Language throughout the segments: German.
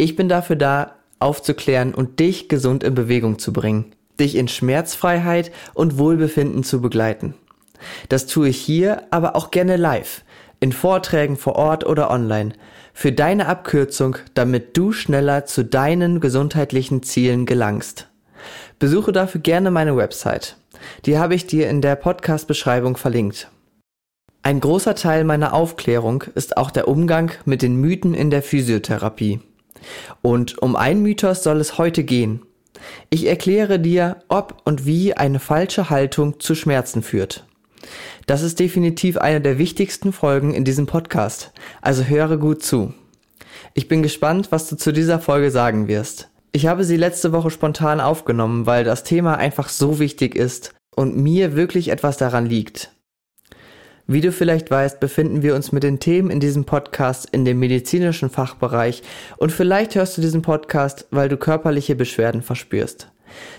Ich bin dafür da, aufzuklären und dich gesund in Bewegung zu bringen, dich in Schmerzfreiheit und Wohlbefinden zu begleiten. Das tue ich hier, aber auch gerne live, in Vorträgen vor Ort oder online, für deine Abkürzung, damit du schneller zu deinen gesundheitlichen Zielen gelangst. Besuche dafür gerne meine Website. Die habe ich dir in der Podcast-Beschreibung verlinkt. Ein großer Teil meiner Aufklärung ist auch der Umgang mit den Mythen in der Physiotherapie. Und um einen Mythos soll es heute gehen. Ich erkläre dir, ob und wie eine falsche Haltung zu Schmerzen führt. Das ist definitiv eine der wichtigsten Folgen in diesem Podcast, also höre gut zu. Ich bin gespannt, was du zu dieser Folge sagen wirst. Ich habe sie letzte Woche spontan aufgenommen, weil das Thema einfach so wichtig ist und mir wirklich etwas daran liegt. Wie du vielleicht weißt, befinden wir uns mit den Themen in diesem Podcast in dem medizinischen Fachbereich und vielleicht hörst du diesen Podcast, weil du körperliche Beschwerden verspürst.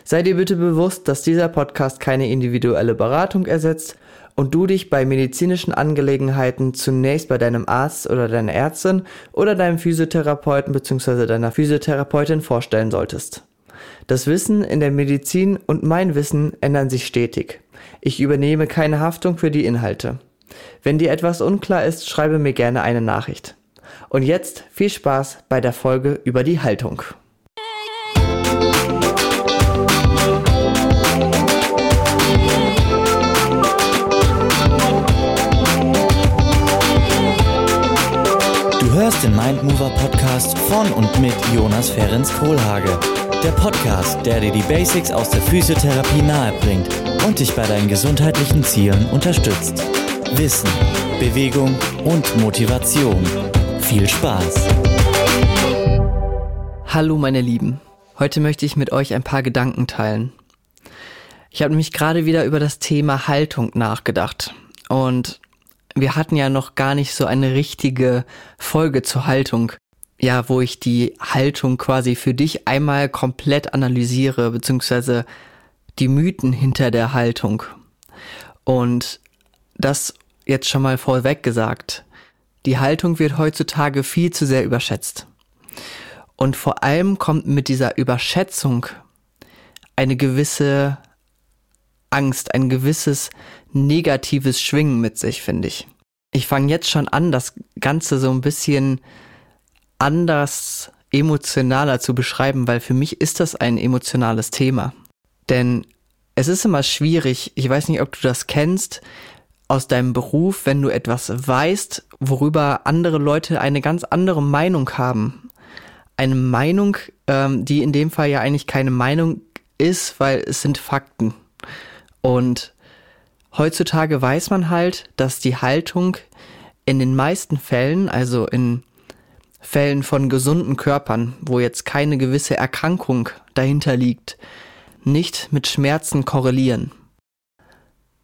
Sei dir bitte bewusst, dass dieser Podcast keine individuelle Beratung ersetzt und du dich bei medizinischen Angelegenheiten zunächst bei deinem Arzt oder deiner Ärztin oder deinem Physiotherapeuten bzw. deiner Physiotherapeutin vorstellen solltest. Das Wissen in der Medizin und mein Wissen ändern sich stetig. Ich übernehme keine Haftung für die Inhalte. Wenn dir etwas unklar ist, schreibe mir gerne eine Nachricht. Und jetzt viel Spaß bei der Folge über die Haltung. Du hörst den Mindmover Podcast von und mit Jonas Ferens Kohlhage. Der Podcast, der dir die Basics aus der Physiotherapie nahebringt und dich bei deinen gesundheitlichen Zielen unterstützt. Wissen, Bewegung und Motivation. Viel Spaß! Hallo meine Lieben, heute möchte ich mit euch ein paar Gedanken teilen. Ich habe nämlich gerade wieder über das Thema Haltung nachgedacht und wir hatten ja noch gar nicht so eine richtige Folge zur Haltung. Ja, wo ich die Haltung quasi für dich einmal komplett analysiere, beziehungsweise die Mythen hinter der Haltung. Und das jetzt schon mal vorweg gesagt. Die Haltung wird heutzutage viel zu sehr überschätzt. Und vor allem kommt mit dieser Überschätzung eine gewisse Angst, ein gewisses negatives Schwingen mit sich, finde ich. Ich fange jetzt schon an, das Ganze so ein bisschen anders, emotionaler zu beschreiben, weil für mich ist das ein emotionales Thema. Denn es ist immer schwierig, ich weiß nicht, ob du das kennst, aus deinem Beruf, wenn du etwas weißt, worüber andere Leute eine ganz andere Meinung haben. Eine Meinung, ähm, die in dem Fall ja eigentlich keine Meinung ist, weil es sind Fakten. Und heutzutage weiß man halt, dass die Haltung in den meisten Fällen, also in Fällen von gesunden Körpern, wo jetzt keine gewisse Erkrankung dahinter liegt, nicht mit Schmerzen korrelieren.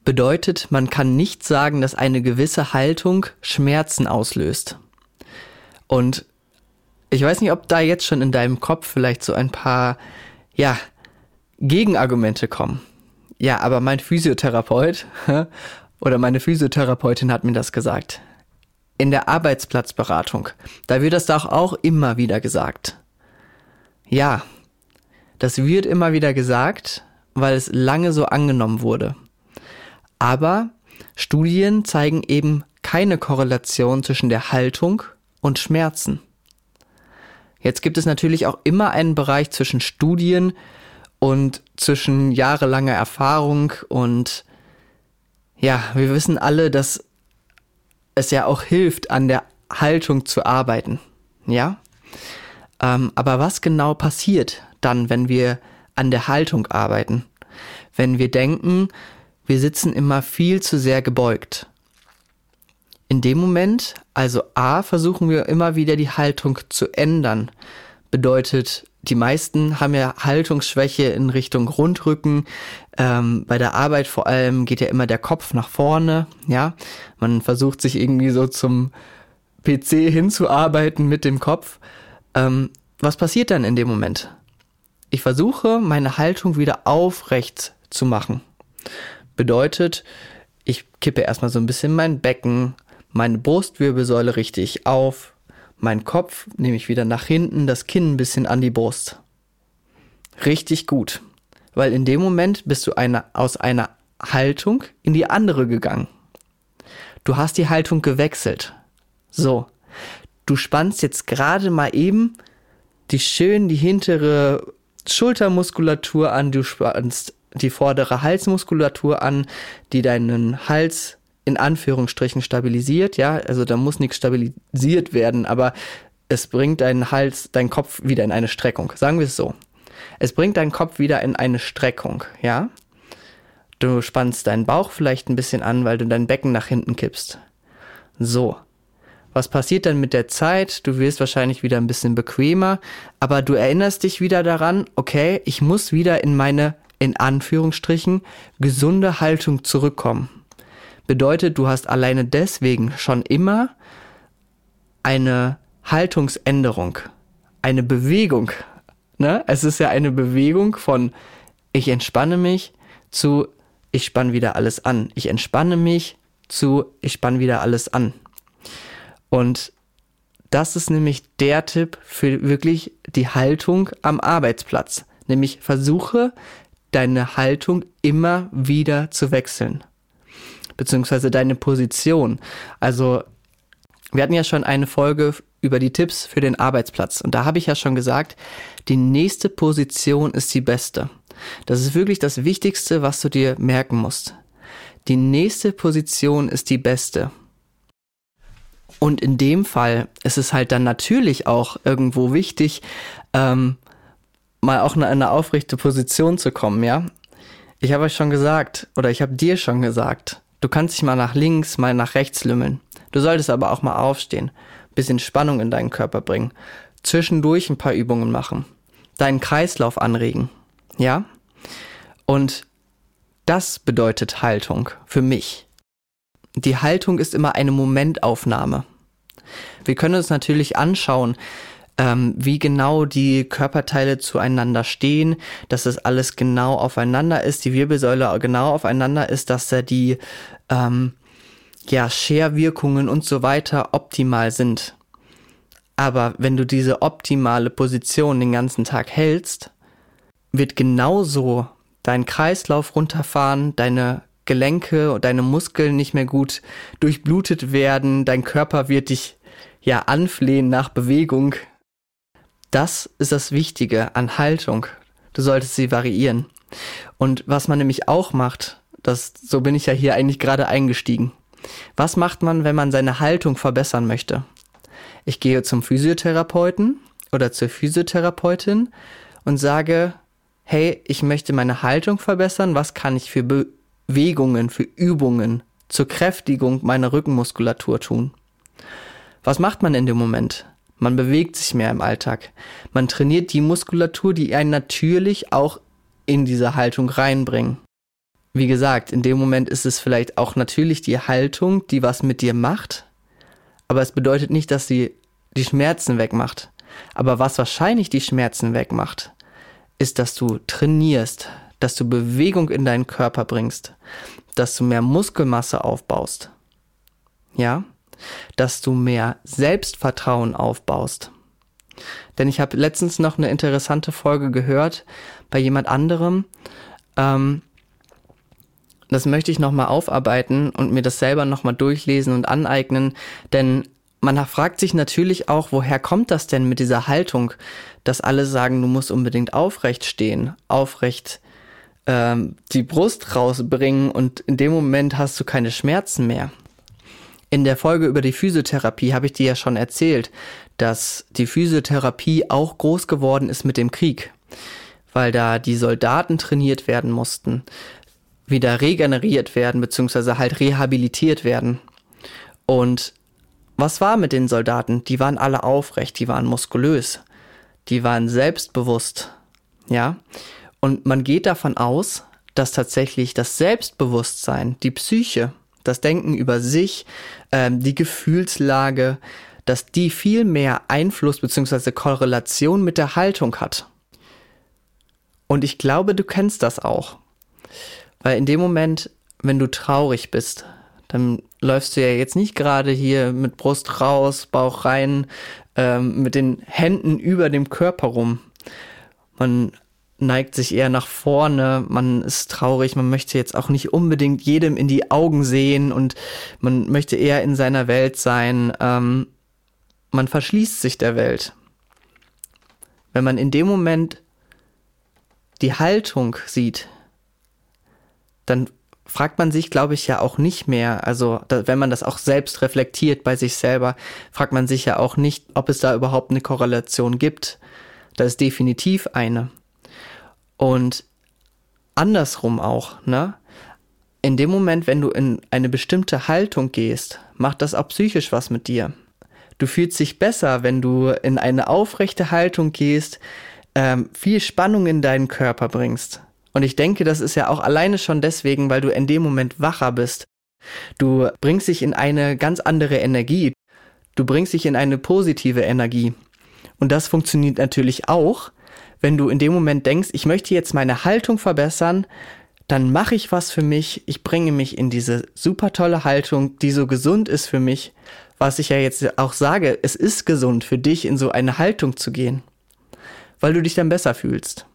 Bedeutet, man kann nicht sagen, dass eine gewisse Haltung Schmerzen auslöst. Und ich weiß nicht, ob da jetzt schon in deinem Kopf vielleicht so ein paar, ja, Gegenargumente kommen ja, aber mein Physiotherapeut oder meine Physiotherapeutin hat mir das gesagt. In der Arbeitsplatzberatung, da wird das doch auch immer wieder gesagt. Ja, das wird immer wieder gesagt, weil es lange so angenommen wurde. Aber Studien zeigen eben keine Korrelation zwischen der Haltung und Schmerzen. Jetzt gibt es natürlich auch immer einen Bereich zwischen Studien und zwischen jahrelanger Erfahrung und ja, wir wissen alle, dass es ja auch hilft, an der Haltung zu arbeiten. Ja? Ähm, aber was genau passiert dann, wenn wir an der Haltung arbeiten? Wenn wir denken, wir sitzen immer viel zu sehr gebeugt. In dem Moment, also A, versuchen wir immer wieder die Haltung zu ändern. Bedeutet, die meisten haben ja Haltungsschwäche in Richtung Rundrücken. Ähm, bei der Arbeit vor allem geht ja immer der Kopf nach vorne. Ja, man versucht sich irgendwie so zum PC hinzuarbeiten mit dem Kopf. Ähm, was passiert dann in dem Moment? Ich versuche, meine Haltung wieder aufrecht zu machen. Bedeutet, ich kippe erstmal so ein bisschen mein Becken, meine Brustwirbelsäule richtig auf, Mein Kopf nehme ich wieder nach hinten, das Kinn ein bisschen an die Brust. Richtig gut. Weil in dem Moment bist du eine, aus einer Haltung in die andere gegangen. Du hast die Haltung gewechselt. So. Du spannst jetzt gerade mal eben die schön die hintere Schultermuskulatur an, du spannst die vordere Halsmuskulatur an, die deinen Hals in Anführungsstrichen stabilisiert, ja, also da muss nichts stabilisiert werden, aber es bringt deinen Hals, deinen Kopf wieder in eine Streckung. Sagen wir es so. Es bringt deinen Kopf wieder in eine Streckung, ja. Du spannst deinen Bauch vielleicht ein bisschen an, weil du dein Becken nach hinten kippst. So. Was passiert dann mit der Zeit? Du wirst wahrscheinlich wieder ein bisschen bequemer, aber du erinnerst dich wieder daran, okay, ich muss wieder in meine, in Anführungsstrichen, gesunde Haltung zurückkommen. Bedeutet, du hast alleine deswegen schon immer eine Haltungsänderung, eine Bewegung. Ne? Es ist ja eine Bewegung von ich entspanne mich zu ich spanne wieder alles an. Ich entspanne mich zu ich spanne wieder alles an. Und das ist nämlich der Tipp für wirklich die Haltung am Arbeitsplatz. Nämlich versuche deine Haltung immer wieder zu wechseln beziehungsweise deine Position. Also wir hatten ja schon eine Folge über die Tipps für den Arbeitsplatz und da habe ich ja schon gesagt, die nächste Position ist die beste. Das ist wirklich das Wichtigste, was du dir merken musst. Die nächste Position ist die beste. Und in dem Fall ist es halt dann natürlich auch irgendwo wichtig, ähm, mal auch in eine aufrechte Position zu kommen, ja. Ich habe euch schon gesagt, oder ich habe dir schon gesagt, Du kannst dich mal nach links, mal nach rechts lümmeln. Du solltest aber auch mal aufstehen, bisschen Spannung in deinen Körper bringen, zwischendurch ein paar Übungen machen, deinen Kreislauf anregen, ja? Und das bedeutet Haltung für mich. Die Haltung ist immer eine Momentaufnahme. Wir können uns natürlich anschauen, ähm, wie genau die Körperteile zueinander stehen, dass das alles genau aufeinander ist, die Wirbelsäule genau aufeinander ist, dass da die ähm, ja, Scherwirkungen und so weiter optimal sind. Aber wenn du diese optimale Position den ganzen Tag hältst, wird genauso dein Kreislauf runterfahren, deine Gelenke und deine Muskeln nicht mehr gut durchblutet werden, dein Körper wird dich ja anflehen nach Bewegung, das ist das Wichtige an Haltung. Du solltest sie variieren. Und was man nämlich auch macht, das, so bin ich ja hier eigentlich gerade eingestiegen. Was macht man, wenn man seine Haltung verbessern möchte? Ich gehe zum Physiotherapeuten oder zur Physiotherapeutin und sage, hey, ich möchte meine Haltung verbessern, was kann ich für Bewegungen, für Übungen zur Kräftigung meiner Rückenmuskulatur tun? Was macht man in dem Moment? Man bewegt sich mehr im Alltag. Man trainiert die Muskulatur, die einen natürlich auch in diese Haltung reinbringen. Wie gesagt, in dem Moment ist es vielleicht auch natürlich die Haltung, die was mit dir macht, aber es bedeutet nicht, dass sie die Schmerzen wegmacht. Aber was wahrscheinlich die Schmerzen wegmacht, ist, dass du trainierst, dass du Bewegung in deinen Körper bringst, dass du mehr Muskelmasse aufbaust. Ja? Dass du mehr Selbstvertrauen aufbaust. Denn ich habe letztens noch eine interessante Folge gehört bei jemand anderem. Ähm, das möchte ich nochmal aufarbeiten und mir das selber nochmal durchlesen und aneignen, denn man fragt sich natürlich auch, woher kommt das denn mit dieser Haltung, dass alle sagen, du musst unbedingt aufrecht stehen, aufrecht ähm, die Brust rausbringen und in dem Moment hast du keine Schmerzen mehr. In der Folge über die Physiotherapie habe ich dir ja schon erzählt, dass die Physiotherapie auch groß geworden ist mit dem Krieg, weil da die Soldaten trainiert werden mussten, wieder regeneriert werden, beziehungsweise halt rehabilitiert werden. Und was war mit den Soldaten? Die waren alle aufrecht, die waren muskulös, die waren selbstbewusst, ja. Und man geht davon aus, dass tatsächlich das Selbstbewusstsein, die Psyche, das Denken über sich, ähm, die Gefühlslage, dass die viel mehr Einfluss bzw. Korrelation mit der Haltung hat. Und ich glaube, du kennst das auch. Weil in dem Moment, wenn du traurig bist, dann läufst du ja jetzt nicht gerade hier mit Brust raus, Bauch rein, ähm, mit den Händen über dem Körper rum. Man neigt sich eher nach vorne, man ist traurig, man möchte jetzt auch nicht unbedingt jedem in die Augen sehen und man möchte eher in seiner Welt sein. Ähm, man verschließt sich der Welt. Wenn man in dem Moment die Haltung sieht, dann fragt man sich, glaube ich, ja auch nicht mehr, also da, wenn man das auch selbst reflektiert bei sich selber, fragt man sich ja auch nicht, ob es da überhaupt eine Korrelation gibt. Da ist definitiv eine. Und andersrum auch, ne? In dem Moment, wenn du in eine bestimmte Haltung gehst, macht das auch psychisch was mit dir. Du fühlst dich besser, wenn du in eine aufrechte Haltung gehst, ähm, viel Spannung in deinen Körper bringst. Und ich denke, das ist ja auch alleine schon deswegen, weil du in dem Moment wacher bist. Du bringst dich in eine ganz andere Energie. Du bringst dich in eine positive Energie. Und das funktioniert natürlich auch, wenn du in dem Moment denkst, ich möchte jetzt meine Haltung verbessern, dann mache ich was für mich, ich bringe mich in diese super tolle Haltung, die so gesund ist für mich, was ich ja jetzt auch sage, es ist gesund für dich, in so eine Haltung zu gehen, weil du dich dann besser fühlst.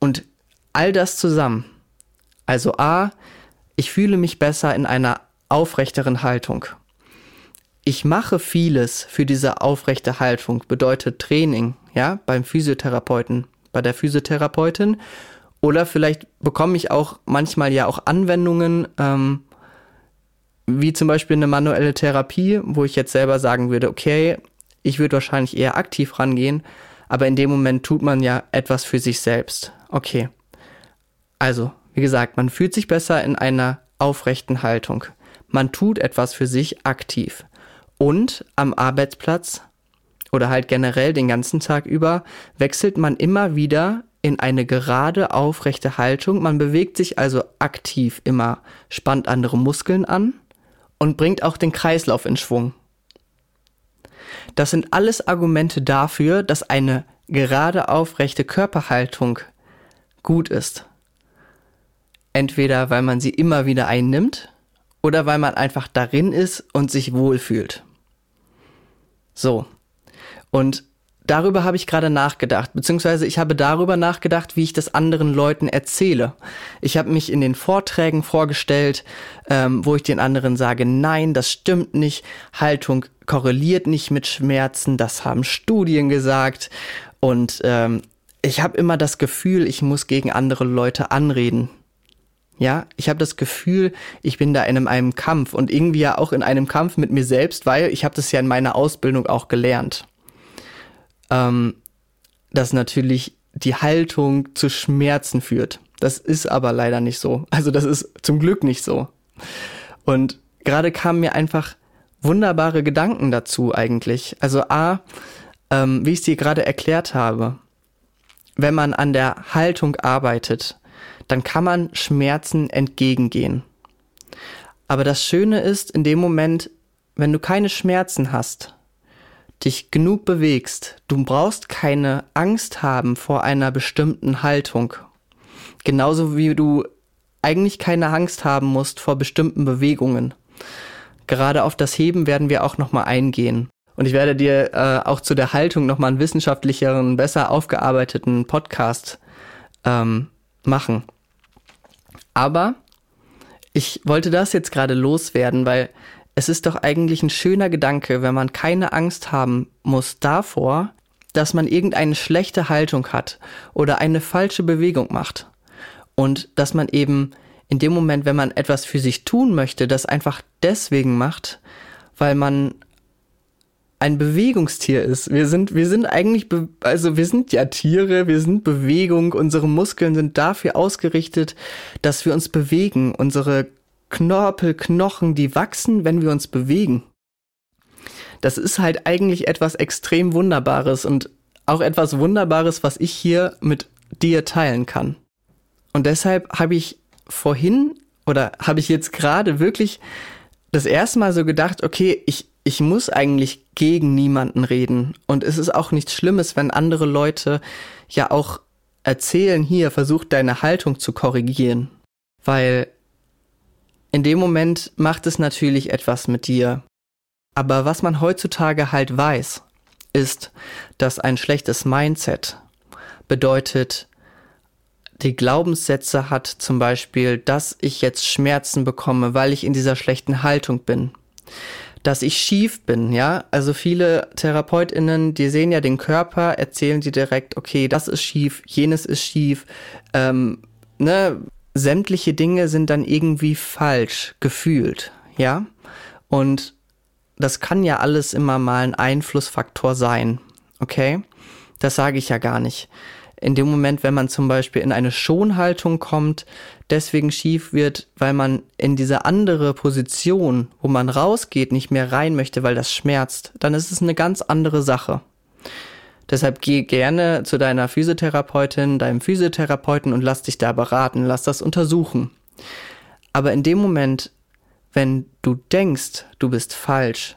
Und all das zusammen, also A, ich fühle mich besser in einer aufrechteren Haltung. Ich mache vieles für diese aufrechte Haltung, bedeutet Training, ja, beim Physiotherapeuten, bei der Physiotherapeutin. Oder vielleicht bekomme ich auch manchmal ja auch Anwendungen, ähm, wie zum Beispiel eine manuelle Therapie, wo ich jetzt selber sagen würde, okay, ich würde wahrscheinlich eher aktiv rangehen, aber in dem Moment tut man ja etwas für sich selbst. Okay. Also, wie gesagt, man fühlt sich besser in einer aufrechten Haltung. Man tut etwas für sich aktiv. Und am Arbeitsplatz oder halt generell den ganzen Tag über wechselt man immer wieder in eine gerade aufrechte Haltung. Man bewegt sich also aktiv immer, spannt andere Muskeln an und bringt auch den Kreislauf in Schwung. Das sind alles Argumente dafür, dass eine gerade aufrechte Körperhaltung gut ist. Entweder weil man sie immer wieder einnimmt oder weil man einfach darin ist und sich wohlfühlt. So. Und darüber habe ich gerade nachgedacht, beziehungsweise ich habe darüber nachgedacht, wie ich das anderen Leuten erzähle. Ich habe mich in den Vorträgen vorgestellt, ähm, wo ich den anderen sage, nein, das stimmt nicht, Haltung korreliert nicht mit Schmerzen, das haben Studien gesagt. Und ähm, ich habe immer das Gefühl, ich muss gegen andere Leute anreden. Ja, ich habe das Gefühl, ich bin da in einem Kampf und irgendwie ja auch in einem Kampf mit mir selbst, weil ich habe das ja in meiner Ausbildung auch gelernt. Ähm, dass natürlich die Haltung zu Schmerzen führt. Das ist aber leider nicht so. Also das ist zum Glück nicht so. Und gerade kamen mir einfach wunderbare Gedanken dazu eigentlich. Also A, ähm, wie ich es dir gerade erklärt habe, wenn man an der Haltung arbeitet, dann kann man Schmerzen entgegengehen. Aber das Schöne ist, in dem Moment, wenn du keine Schmerzen hast, dich genug bewegst, du brauchst keine Angst haben vor einer bestimmten Haltung. Genauso wie du eigentlich keine Angst haben musst vor bestimmten Bewegungen. Gerade auf das Heben werden wir auch nochmal eingehen. Und ich werde dir äh, auch zu der Haltung nochmal einen wissenschaftlicheren, besser aufgearbeiteten Podcast ähm, machen. Aber ich wollte das jetzt gerade loswerden, weil es ist doch eigentlich ein schöner Gedanke, wenn man keine Angst haben muss davor, dass man irgendeine schlechte Haltung hat oder eine falsche Bewegung macht. Und dass man eben in dem Moment, wenn man etwas für sich tun möchte, das einfach deswegen macht, weil man ein Bewegungstier ist. Wir sind, wir sind eigentlich, also wir sind ja Tiere, wir sind Bewegung, unsere Muskeln sind dafür ausgerichtet, dass wir uns bewegen. Unsere Knorpel, Knochen, die wachsen, wenn wir uns bewegen. Das ist halt eigentlich etwas extrem Wunderbares und auch etwas Wunderbares, was ich hier mit dir teilen kann. Und deshalb habe ich vorhin oder habe ich jetzt gerade wirklich das erste Mal so gedacht, okay, ich, ich muss eigentlich gegen niemanden reden. Und es ist auch nichts Schlimmes, wenn andere Leute ja auch erzählen, hier, versuch deine Haltung zu korrigieren. Weil in dem Moment macht es natürlich etwas mit dir. Aber was man heutzutage halt weiß, ist, dass ein schlechtes Mindset bedeutet, die Glaubenssätze hat zum Beispiel, dass ich jetzt Schmerzen bekomme, weil ich in dieser schlechten Haltung bin. Dass ich schief bin, ja. Also viele TherapeutInnen, die sehen ja den Körper, erzählen sie direkt, okay, das ist schief, jenes ist schief, ähm, ne, sämtliche Dinge sind dann irgendwie falsch gefühlt, ja. Und das kann ja alles immer mal ein Einflussfaktor sein, okay? Das sage ich ja gar nicht in dem Moment, wenn man zum Beispiel in eine Schonhaltung kommt, deswegen schief wird, weil man in diese andere Position, wo man rausgeht, nicht mehr rein möchte, weil das schmerzt, dann ist es eine ganz andere Sache. Deshalb geh gerne zu deiner Physiotherapeutin, deinem Physiotherapeuten und lass dich da beraten, lass das untersuchen. Aber in dem Moment, wenn du denkst, du bist falsch,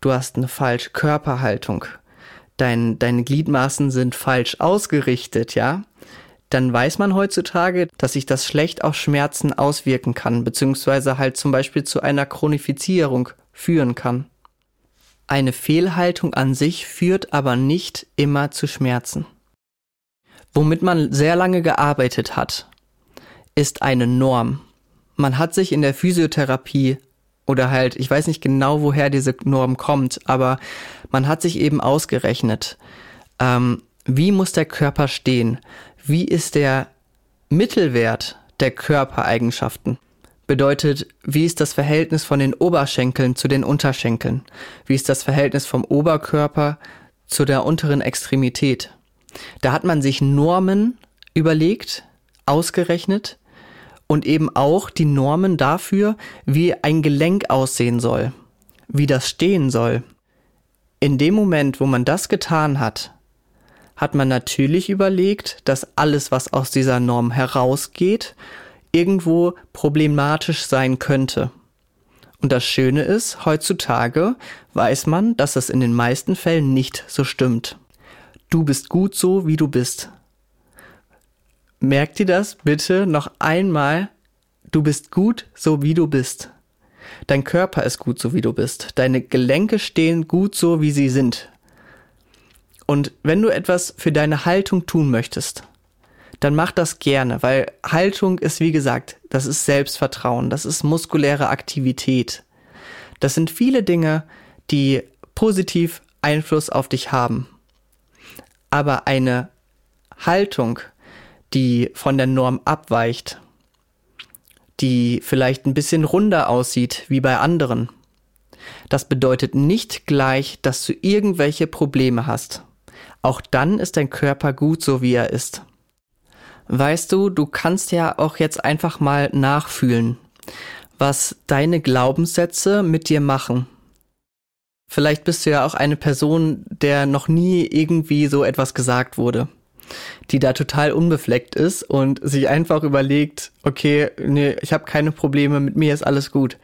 du hast eine falsche Körperhaltung, dein, deine Gliedmaßen sind falsch ausgerichtet, ja, dann weiß man heutzutage, dass sich das schlecht auf Schmerzen auswirken kann, beziehungsweise halt zum Beispiel zu einer Chronifizierung führen kann. Eine Fehlhaltung an sich führt aber nicht immer zu Schmerzen. Womit man sehr lange gearbeitet hat, ist eine Norm. Man hat sich in der Physiotherapie oder halt, ich weiß nicht genau, woher diese Norm kommt, aber man hat sich eben ausgerechnet, ähm, wie muss der Körper stehen? Wie ist der Mittelwert der Körpereigenschaften? Bedeutet, wie ist das Verhältnis von den Oberschenkeln zu den Unterschenkeln? Wie ist das Verhältnis vom Oberkörper zu der unteren Extremität? Da hat man sich Normen überlegt, ausgerechnet, und eben auch die Normen dafür, wie ein Gelenk aussehen soll, wie das stehen soll. In dem Moment, wo man das getan hat, hat man natürlich überlegt, dass alles, was aus dieser Norm herausgeht, irgendwo problematisch sein könnte. Und das Schöne ist, heutzutage weiß man, dass es in den meisten Fällen nicht so stimmt. Du bist gut so, wie du bist. Merk dir das bitte noch einmal. Du bist gut, so wie du bist. Dein Körper ist gut, so wie du bist. Deine Gelenke stehen gut, so wie sie sind. Und wenn du etwas für deine Haltung tun möchtest, dann mach das gerne, weil Haltung ist, wie gesagt, das ist Selbstvertrauen, das ist muskuläre Aktivität. Das sind viele Dinge, die positiv Einfluss auf dich haben. Aber eine Haltung, die von der Norm abweicht, die vielleicht ein bisschen runder aussieht wie bei anderen. Das bedeutet nicht gleich, dass du irgendwelche Probleme hast. Auch dann ist dein Körper gut so, wie er ist. Weißt du, du kannst ja auch jetzt einfach mal nachfühlen, was deine Glaubenssätze mit dir machen. Vielleicht bist du ja auch eine Person, der noch nie irgendwie so etwas gesagt wurde die da total unbefleckt ist und sich einfach überlegt, okay, nee, ich habe keine Probleme, mit mir ist alles gut.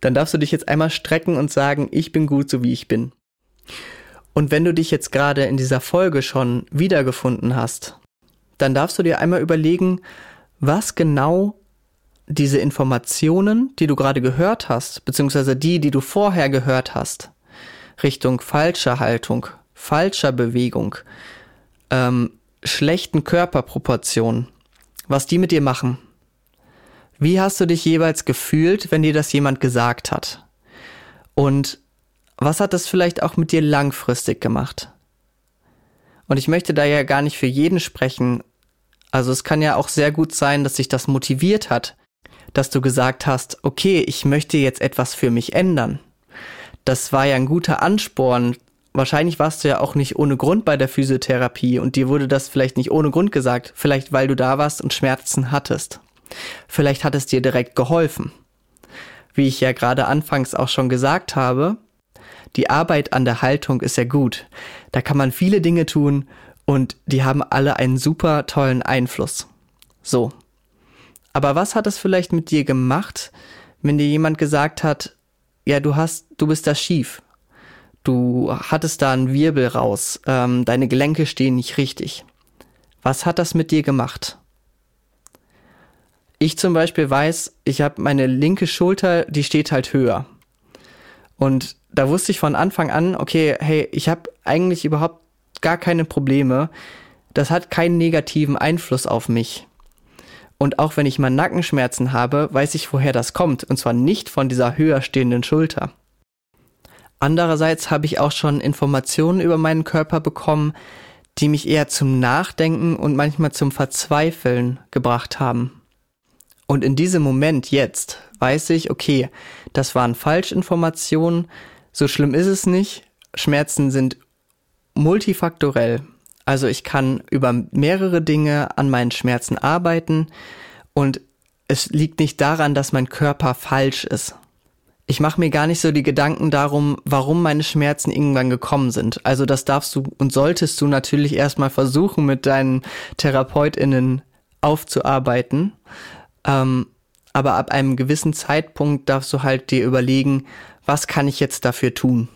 Dann darfst du dich jetzt einmal strecken und sagen, ich bin gut so wie ich bin. Und wenn du dich jetzt gerade in dieser Folge schon wiedergefunden hast, dann darfst du dir einmal überlegen, was genau diese Informationen, die du gerade gehört hast, beziehungsweise die, die du vorher gehört hast, Richtung falscher Haltung, falscher Bewegung, ähm, schlechten Körperproportionen, was die mit dir machen. Wie hast du dich jeweils gefühlt, wenn dir das jemand gesagt hat? Und was hat das vielleicht auch mit dir langfristig gemacht? Und ich möchte da ja gar nicht für jeden sprechen. Also es kann ja auch sehr gut sein, dass sich das motiviert hat, dass du gesagt hast, okay, ich möchte jetzt etwas für mich ändern. Das war ja ein guter Ansporn, wahrscheinlich warst du ja auch nicht ohne Grund bei der Physiotherapie und dir wurde das vielleicht nicht ohne Grund gesagt, vielleicht weil du da warst und Schmerzen hattest. Vielleicht hat es dir direkt geholfen. Wie ich ja gerade anfangs auch schon gesagt habe, die Arbeit an der Haltung ist ja gut. Da kann man viele Dinge tun und die haben alle einen super tollen Einfluss. So. Aber was hat es vielleicht mit dir gemacht, wenn dir jemand gesagt hat, ja, du hast, du bist da schief Du hattest da einen Wirbel raus, ähm, deine Gelenke stehen nicht richtig. Was hat das mit dir gemacht? Ich zum Beispiel weiß, ich habe meine linke Schulter, die steht halt höher. Und da wusste ich von Anfang an, okay, hey, ich habe eigentlich überhaupt gar keine Probleme. Das hat keinen negativen Einfluss auf mich. Und auch wenn ich mal Nackenschmerzen habe, weiß ich, woher das kommt. Und zwar nicht von dieser höher stehenden Schulter. Andererseits habe ich auch schon Informationen über meinen Körper bekommen, die mich eher zum Nachdenken und manchmal zum Verzweifeln gebracht haben. Und in diesem Moment jetzt weiß ich, okay, das waren Falschinformationen, so schlimm ist es nicht. Schmerzen sind multifaktorell. Also ich kann über mehrere Dinge an meinen Schmerzen arbeiten und es liegt nicht daran, dass mein Körper falsch ist. Ich mache mir gar nicht so die Gedanken darum, warum meine Schmerzen irgendwann gekommen sind. Also das darfst du und solltest du natürlich erstmal versuchen, mit deinen Therapeutinnen aufzuarbeiten. Ähm, aber ab einem gewissen Zeitpunkt darfst du halt dir überlegen, was kann ich jetzt dafür tun?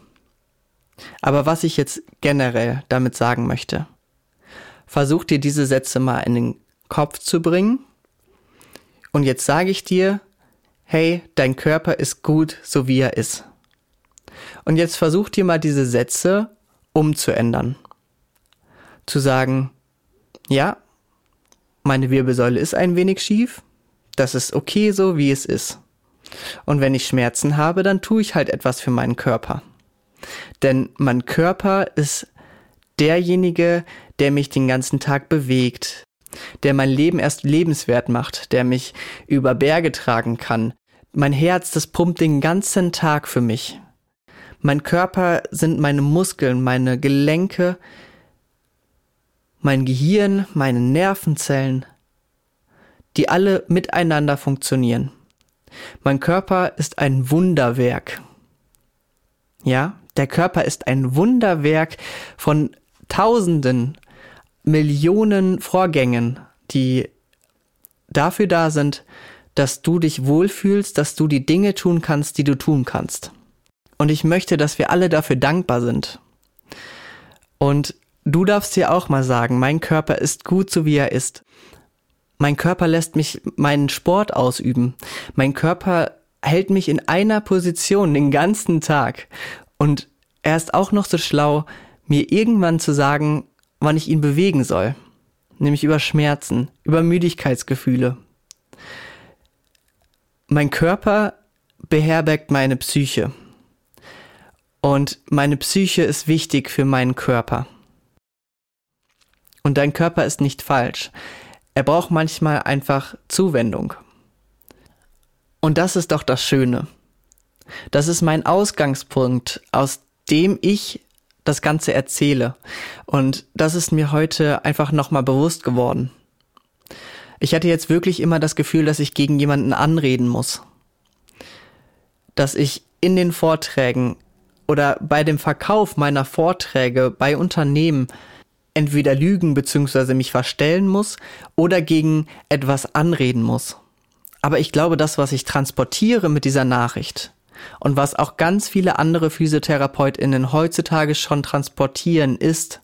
Aber was ich jetzt generell damit sagen möchte, versuch dir diese Sätze mal in den Kopf zu bringen. Und jetzt sage ich dir, hey, dein Körper ist gut, so wie er ist. Und jetzt versuch dir mal diese Sätze umzuändern. Zu sagen, ja, meine Wirbelsäule ist ein wenig schief, das ist okay so, wie es ist. Und wenn ich Schmerzen habe, dann tue ich halt etwas für meinen Körper. Denn mein Körper ist derjenige, der mich den ganzen Tag bewegt, der mein Leben erst lebenswert macht, der mich über Berge tragen kann. Mein Herz, das pumpt den ganzen Tag für mich. Mein Körper sind meine Muskeln, meine Gelenke, mein Gehirn, meine Nervenzellen, die alle miteinander funktionieren. Mein Körper ist ein Wunderwerk. Ja, der Körper ist ein Wunderwerk von Tausenden, Millionen Vorgängen, die dafür da sind, dass du dich wohlfühlst, dass du die Dinge tun kannst, die du tun kannst. Und ich möchte, dass wir alle dafür dankbar sind. Und du darfst dir auch mal sagen, mein Körper ist gut so wie er ist. Mein Körper lässt mich meinen Sport ausüben. Mein Körper hält mich in einer Position den ganzen Tag. Und er ist auch noch so schlau, mir irgendwann zu sagen, wann ich ihn bewegen soll. Nämlich über Schmerzen, über Müdigkeitsgefühle. Mein Körper beherbergt meine Psyche. Und meine Psyche ist wichtig für meinen Körper. Und dein Körper ist nicht falsch. Er braucht manchmal einfach Zuwendung. Und das ist doch das Schöne. Das ist mein Ausgangspunkt, aus dem ich das Ganze erzähle. Und das ist mir heute einfach nochmal bewusst geworden. Ich hatte jetzt wirklich immer das Gefühl, dass ich gegen jemanden anreden muss. Dass ich in den Vorträgen oder bei dem Verkauf meiner Vorträge bei Unternehmen entweder lügen bzw. mich verstellen muss oder gegen etwas anreden muss. Aber ich glaube, das, was ich transportiere mit dieser Nachricht und was auch ganz viele andere Physiotherapeutinnen heutzutage schon transportieren, ist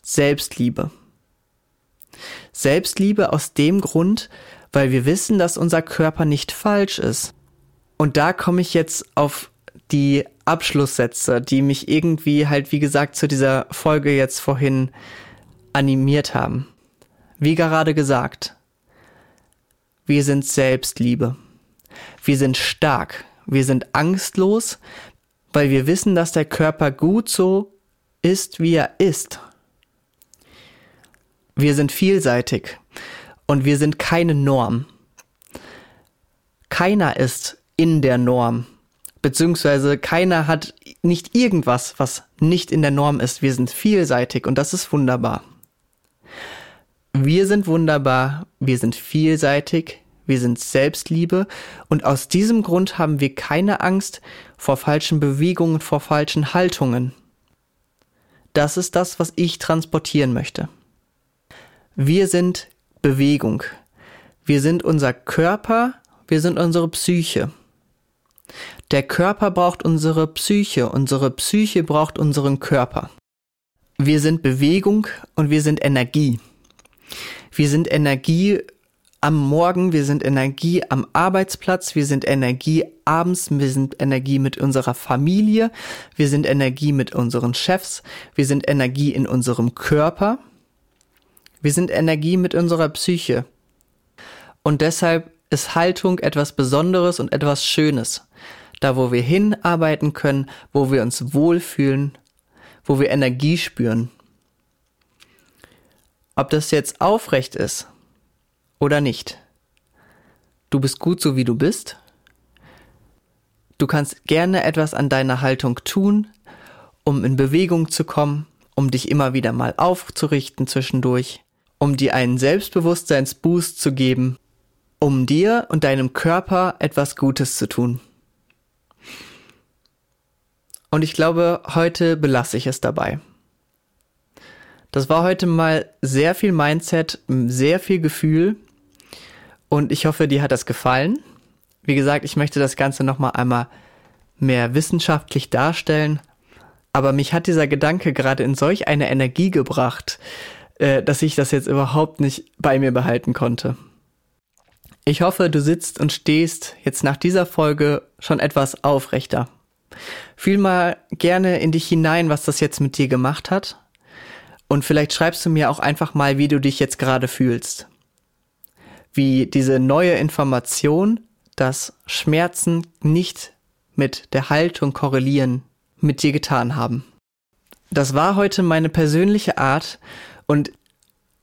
Selbstliebe. Selbstliebe aus dem Grund, weil wir wissen, dass unser Körper nicht falsch ist. Und da komme ich jetzt auf die Abschlusssätze, die mich irgendwie halt, wie gesagt, zu dieser Folge jetzt vorhin animiert haben. Wie gerade gesagt, wir sind Selbstliebe. Wir sind stark. Wir sind angstlos, weil wir wissen, dass der Körper gut so ist, wie er ist. Wir sind vielseitig und wir sind keine Norm. Keiner ist in der Norm beziehungsweise keiner hat nicht irgendwas, was nicht in der Norm ist. Wir sind vielseitig und das ist wunderbar. Wir sind wunderbar, wir sind vielseitig, wir sind Selbstliebe und aus diesem Grund haben wir keine Angst vor falschen Bewegungen, vor falschen Haltungen. Das ist das, was ich transportieren möchte. Wir sind Bewegung. Wir sind unser Körper, wir sind unsere Psyche. Der Körper braucht unsere Psyche, unsere Psyche braucht unseren Körper. Wir sind Bewegung und wir sind Energie. Wir sind Energie am Morgen, wir sind Energie am Arbeitsplatz, wir sind Energie abends, wir sind Energie mit unserer Familie, wir sind Energie mit unseren Chefs, wir sind Energie in unserem Körper, wir sind Energie mit unserer Psyche. Und deshalb ist Haltung etwas Besonderes und etwas Schönes. Da, wo wir hinarbeiten können, wo wir uns wohlfühlen, wo wir Energie spüren. Ob das jetzt aufrecht ist oder nicht. Du bist gut so wie du bist. Du kannst gerne etwas an deiner Haltung tun, um in Bewegung zu kommen, um dich immer wieder mal aufzurichten zwischendurch, um dir einen Selbstbewusstseinsboost zu geben, um dir und deinem Körper etwas Gutes zu tun. Und ich glaube, heute belasse ich es dabei. Das war heute mal sehr viel Mindset, sehr viel Gefühl und ich hoffe, dir hat das gefallen. Wie gesagt, ich möchte das Ganze nochmal einmal mehr wissenschaftlich darstellen, aber mich hat dieser Gedanke gerade in solch eine Energie gebracht, äh, dass ich das jetzt überhaupt nicht bei mir behalten konnte. Ich hoffe, du sitzt und stehst jetzt nach dieser Folge schon etwas aufrechter. Fühl mal gerne in dich hinein, was das jetzt mit dir gemacht hat. Und vielleicht schreibst du mir auch einfach mal, wie du dich jetzt gerade fühlst wie diese neue Information, dass Schmerzen nicht mit der Haltung korrelieren, mit dir getan haben. Das war heute meine persönliche Art und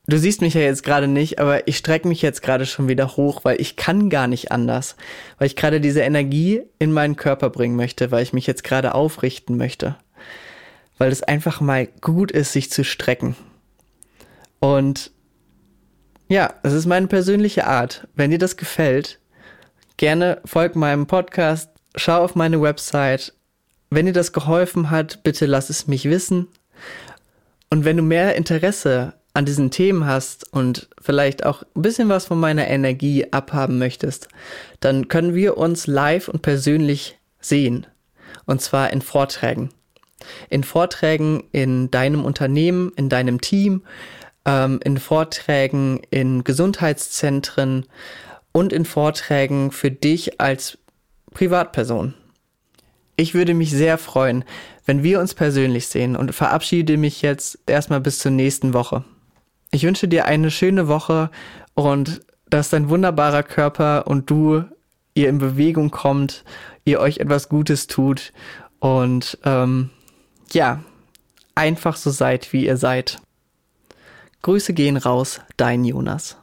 du siehst mich ja jetzt gerade nicht, aber ich strecke mich jetzt gerade schon wieder hoch, weil ich kann gar nicht anders, weil ich gerade diese Energie in meinen Körper bringen möchte, weil ich mich jetzt gerade aufrichten möchte, weil es einfach mal gut ist, sich zu strecken. Und ja, es ist meine persönliche Art. Wenn dir das gefällt, gerne folg meinem Podcast, schau auf meine Website. Wenn dir das geholfen hat, bitte lass es mich wissen. Und wenn du mehr Interesse an diesen Themen hast und vielleicht auch ein bisschen was von meiner Energie abhaben möchtest, dann können wir uns live und persönlich sehen. Und zwar in Vorträgen. In Vorträgen in deinem Unternehmen, in deinem Team, ähm, in Vorträgen in Gesundheitszentren und in Vorträgen für dich als Privatperson. Ich würde mich sehr freuen, wenn wir uns persönlich sehen und verabschiede mich jetzt erstmal bis zur nächsten Woche. Ich wünsche dir eine schöne Woche und dass dein wunderbarer Körper und du ihr in Bewegung kommt, ihr euch etwas Gutes tut und ähm, ja, einfach so seid, wie ihr seid. Grüße gehen raus, dein Jonas.